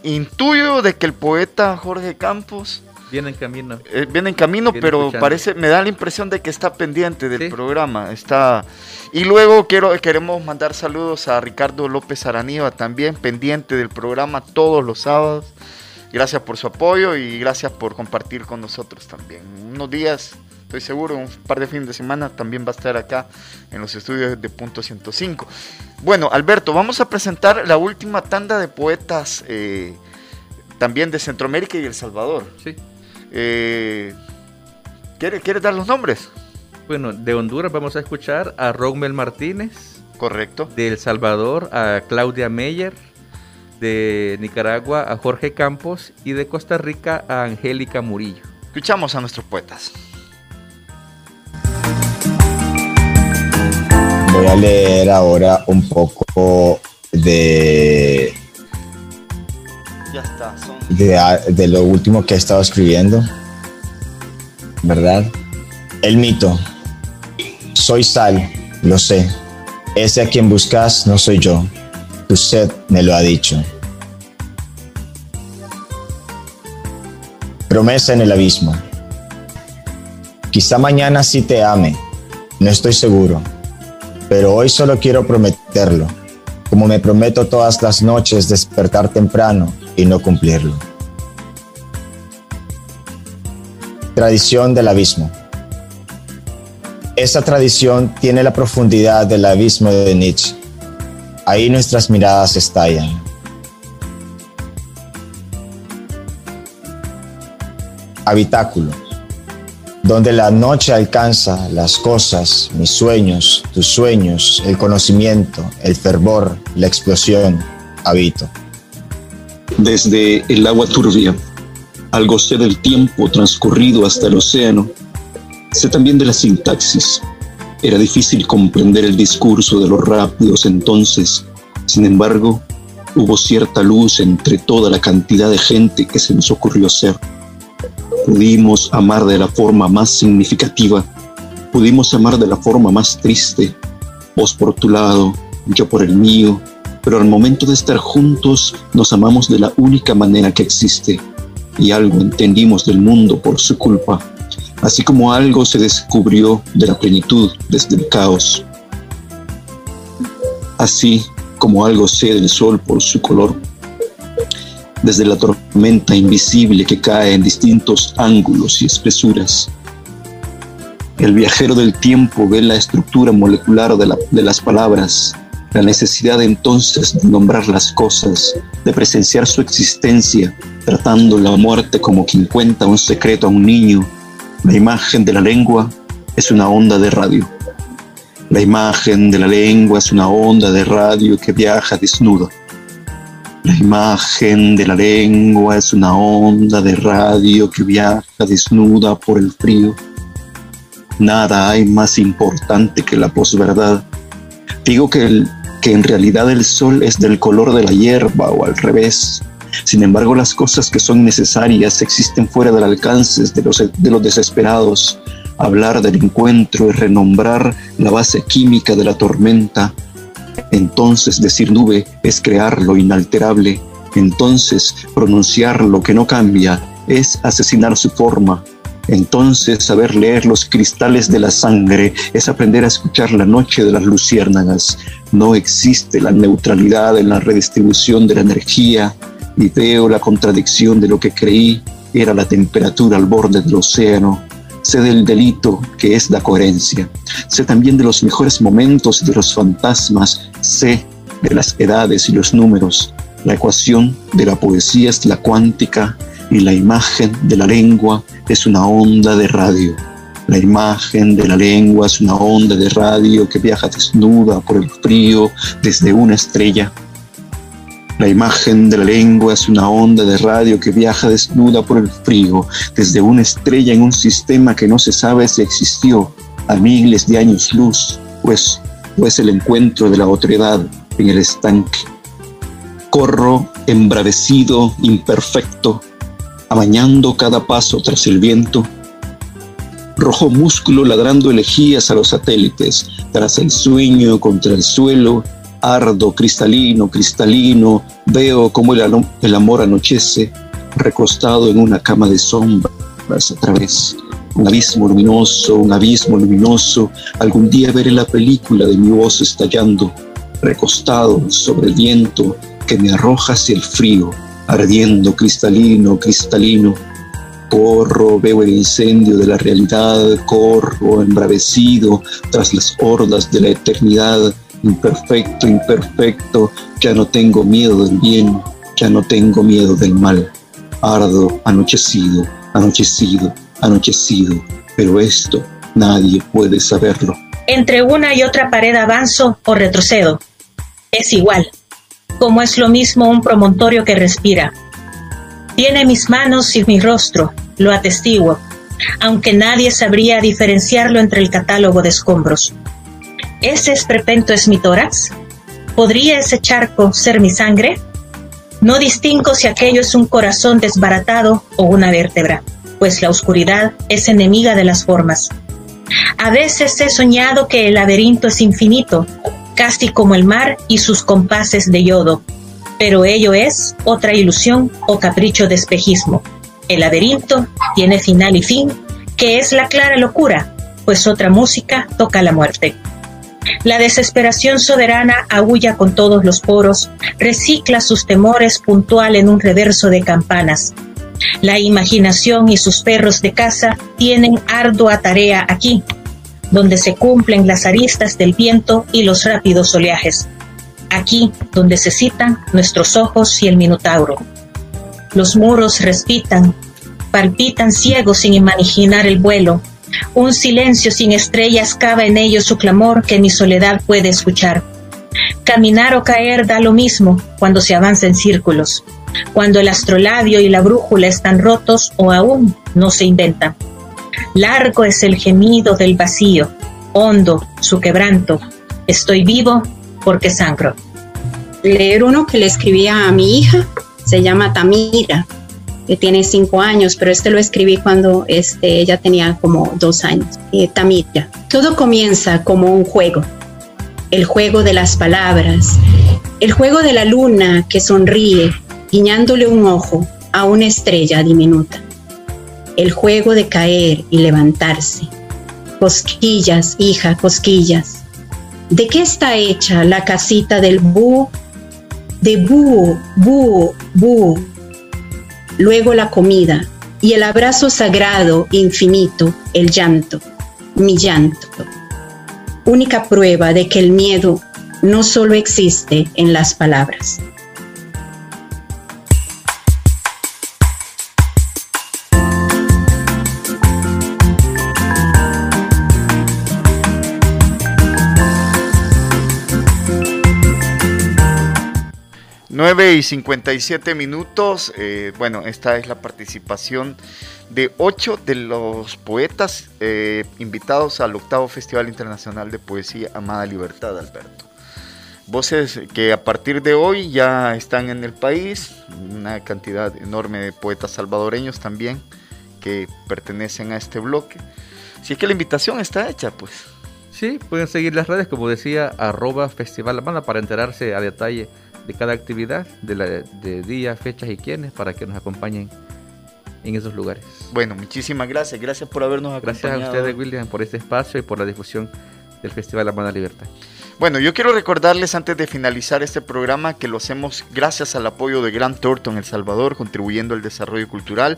intuyo de que el poeta Jorge Campos Viene en camino. Eh, viene en camino, pero parece, me da la impresión de que está pendiente del programa. Está. Y luego quiero, queremos mandar saludos a Ricardo López Araniva, también pendiente del programa todos los sábados. Gracias por su apoyo y gracias por compartir con nosotros también. Unos días, estoy seguro, un par de fines de semana también va a estar acá en los estudios de Punto 105. Bueno, Alberto, vamos a presentar la última tanda de poetas eh, también de Centroamérica y El Salvador. Sí. Eh, ¿Quieres dar los nombres? Bueno, de Honduras vamos a escuchar a Rogmel Martínez. Correcto. De El Salvador a Claudia Meyer de Nicaragua a Jorge Campos y de Costa Rica a Angélica Murillo. Escuchamos a nuestros poetas. Voy a leer ahora un poco de de, de, lo último que he estado escribiendo, ¿verdad? El mito. Soy sal, lo sé. Ese a quien buscas no soy yo. Tu sed me lo ha dicho. Promesa en el abismo. Quizá mañana sí te ame, no estoy seguro, pero hoy solo quiero prometerlo, como me prometo todas las noches despertar temprano y no cumplirlo. Tradición del abismo. Esa tradición tiene la profundidad del abismo de Nietzsche. Ahí nuestras miradas estallan. Habitáculo donde la noche alcanza las cosas, mis sueños, tus sueños, el conocimiento, el fervor, la explosión, habito. Desde el agua turbia, algo sé del tiempo transcurrido hasta el océano, sé también de la sintaxis. Era difícil comprender el discurso de los rápidos entonces, sin embargo, hubo cierta luz entre toda la cantidad de gente que se nos ocurrió ser Pudimos amar de la forma más significativa, pudimos amar de la forma más triste, vos por tu lado, yo por el mío, pero al momento de estar juntos nos amamos de la única manera que existe y algo entendimos del mundo por su culpa, así como algo se descubrió de la plenitud desde el caos. Así como algo sé del sol por su color, desde la tormenta invisible que cae en distintos ángulos y espesuras. El viajero del tiempo ve la estructura molecular de, las palabras, la necesidad entonces de nombrar las cosas, de presenciar su existencia, tratando la muerte como quien cuenta un secreto a un niño. La imagen de la lengua es una onda de radio. La imagen de la lengua es una onda de radio que viaja desnuda. La imagen de la lengua es una onda de radio que viaja desnuda por el frío. Nada hay más importante que la posverdad. Digo que, que en realidad el sol es del color de la hierba o al revés. Sin embargo, las cosas que son necesarias existen fuera del alcance de los, de los desesperados. Hablar del encuentro y renombrar la base química de la tormenta entonces decir nube es crear lo inalterable. Entonces pronunciar lo que no cambia es asesinar su forma. Entonces saber leer los cristales de la sangre es aprender a escuchar la noche de las luciérnagas. No existe la neutralidad en la redistribución de la energía. Y veo la contradicción de lo que creí. Era la temperatura al borde del océano. Sé del delito que es la coherencia, sé también de los mejores momentos de los fantasmas, sé de las edades y los números. La ecuación de la poesía es la cuántica y la imagen de la lengua es una onda de radio. La imagen de la lengua es una onda de radio que viaja desnuda por el frío desde una estrella la imagen de la lengua es una onda de radio que viaja desnuda por el frío, desde una estrella en un sistema que no se sabe si existió a miles de años luz, pues, pues el encuentro de la otredad en el estanque. Corro embravecido, imperfecto, amañando cada paso tras el viento. Rojo músculo ladrando elegías a los satélites, tras el sueño contra el suelo, ardo cristalino, cristalino, veo como el, amor anochece, recostado en una cama de sombras a través. Un abismo luminoso, un abismo luminoso, algún día veré la película de mi voz estallando, recostado sobre el viento que me arroja hacia el frío, ardiendo cristalino, cristalino. Corro, veo el incendio de la realidad, corro embravecido tras las hordas de la eternidad, imperfecto, imperfecto, ya no tengo miedo del bien, ya no tengo miedo del mal. Ardo, anochecido, anochecido, anochecido, pero esto nadie puede saberlo. Entre una y otra pared avanzo o retrocedo. Es igual, como es lo mismo un promontorio que respira. Tiene mis manos y mi rostro, lo atestiguo, aunque nadie sabría diferenciarlo entre el catálogo de escombros. ¿Ese esperpento es mi tórax? ¿Podría ese charco ser mi sangre? No distingo si aquello es un corazón desbaratado o una vértebra, pues la oscuridad es enemiga de las formas. A veces he soñado que el laberinto es infinito, casi como el mar y sus compases de yodo, pero ello es otra ilusión o capricho de espejismo. El laberinto tiene final y fin, que es la clara locura, pues otra música toca la muerte. La desesperación soberana aúlla con todos los poros, recicla sus temores puntual en un reverso de campanas. La imaginación y sus perros de casa tienen ardua tarea aquí, donde se cumplen las aristas del viento y los rápidos oleajes. Aquí donde se citan nuestros ojos y el minotauro. Los muros respitan, palpitan ciegos sin imaginar el vuelo, un silencio sin estrellas cava en ellos su clamor que mi soledad puede escuchar. Caminar o caer da lo mismo cuando se avanza en círculos, cuando el astrolabio y la brújula están rotos o aún no se inventan. Largo es el gemido del vacío, hondo su quebranto. Estoy vivo porque sangro. Leer uno que le escribía a mi hija, se llama Tamira, que tiene cinco años, pero este lo escribí cuando este, ella tenía como dos años. Eh, Tamira. Todo comienza como un juego, el juego de las palabras, el juego de la luna que sonríe, guiñándole un ojo a una estrella diminuta, el juego de caer y levantarse. Cosquillas, hija, cosquillas. ¿De qué está hecha la casita del búho? De búho, búho, búho, luego la comida y el abrazo sagrado, infinito, el llanto, mi llanto. Única prueba de que el miedo no solo existe en las palabras. Y 57 minutos. Eh, bueno, esta es la participación de ocho de los poetas eh, invitados al octavo Festival Internacional de Poesía Amada Libertad, Alberto. Voces que a partir de hoy ya están en el país, una cantidad enorme de poetas salvadoreños también que pertenecen a este bloque. Es que la invitación está hecha, pues. Sí, pueden seguir las redes, como decía, arroba Festival Amada para enterarse a detalle de cada actividad, de, la, de día, fechas y quiénes, para que nos acompañen en esos lugares. Bueno, muchísimas gracias. Gracias por habernos acompañado. Gracias a ustedes, William, por este espacio y por la difusión del Festival La Buena Libertad. Bueno, yo quiero recordarles antes de finalizar este programa que lo hacemos gracias al apoyo de Grant Thornton El Salvador, contribuyendo al desarrollo cultural,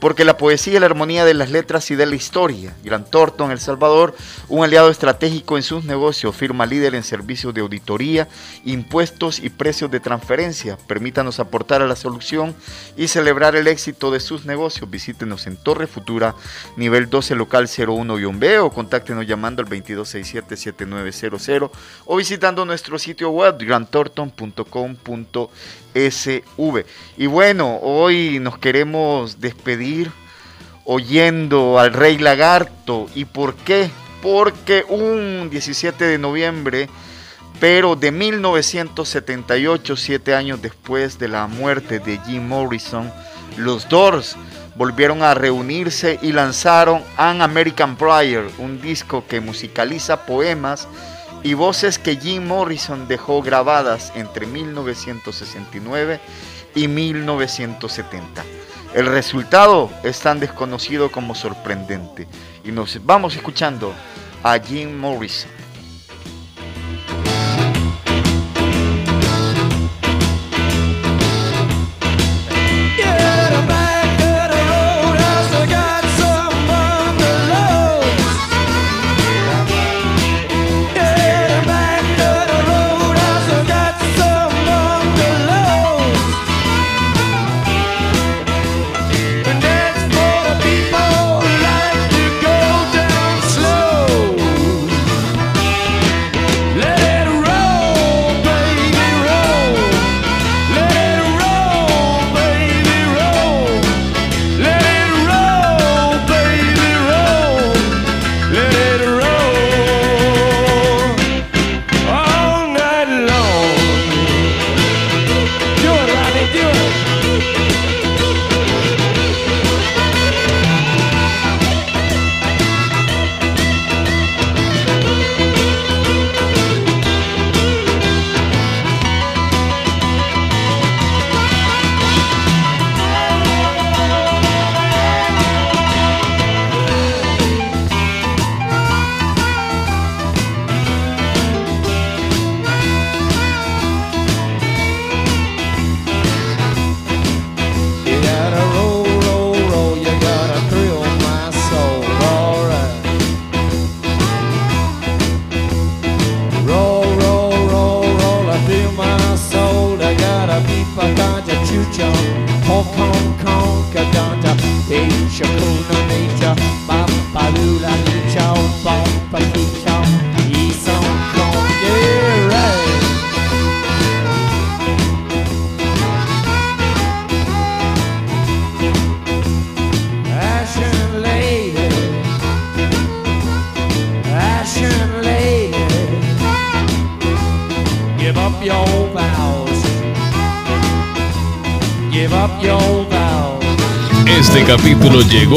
porque la poesía y la armonía de las letras y de la historia. Grant Thornton El Salvador, un aliado estratégico en sus negocios, firma líder en servicios de auditoría, impuestos y precios de transferencia. Permítanos aportar a la solución y celebrar el éxito de sus negocios. Visítenos en Torre Futura, nivel 12 local 01-B o contáctenos llamando al 2267-7900 o visitando nuestro sitio web grantorton.com.sv. Y bueno, hoy nos queremos despedir oyendo al Rey Lagarto. ¿Y por qué? Porque un 17 de noviembre, pero de 1978, siete años después de la muerte de Jim Morrison, los Doors volvieron a reunirse y lanzaron An American Prayer, un disco que musicaliza poemas y voces que Jim Morrison dejó grabadas entre 1969 y 1970. El resultado es tan desconocido como sorprendente y nos vamos escuchando a Jim Morrison.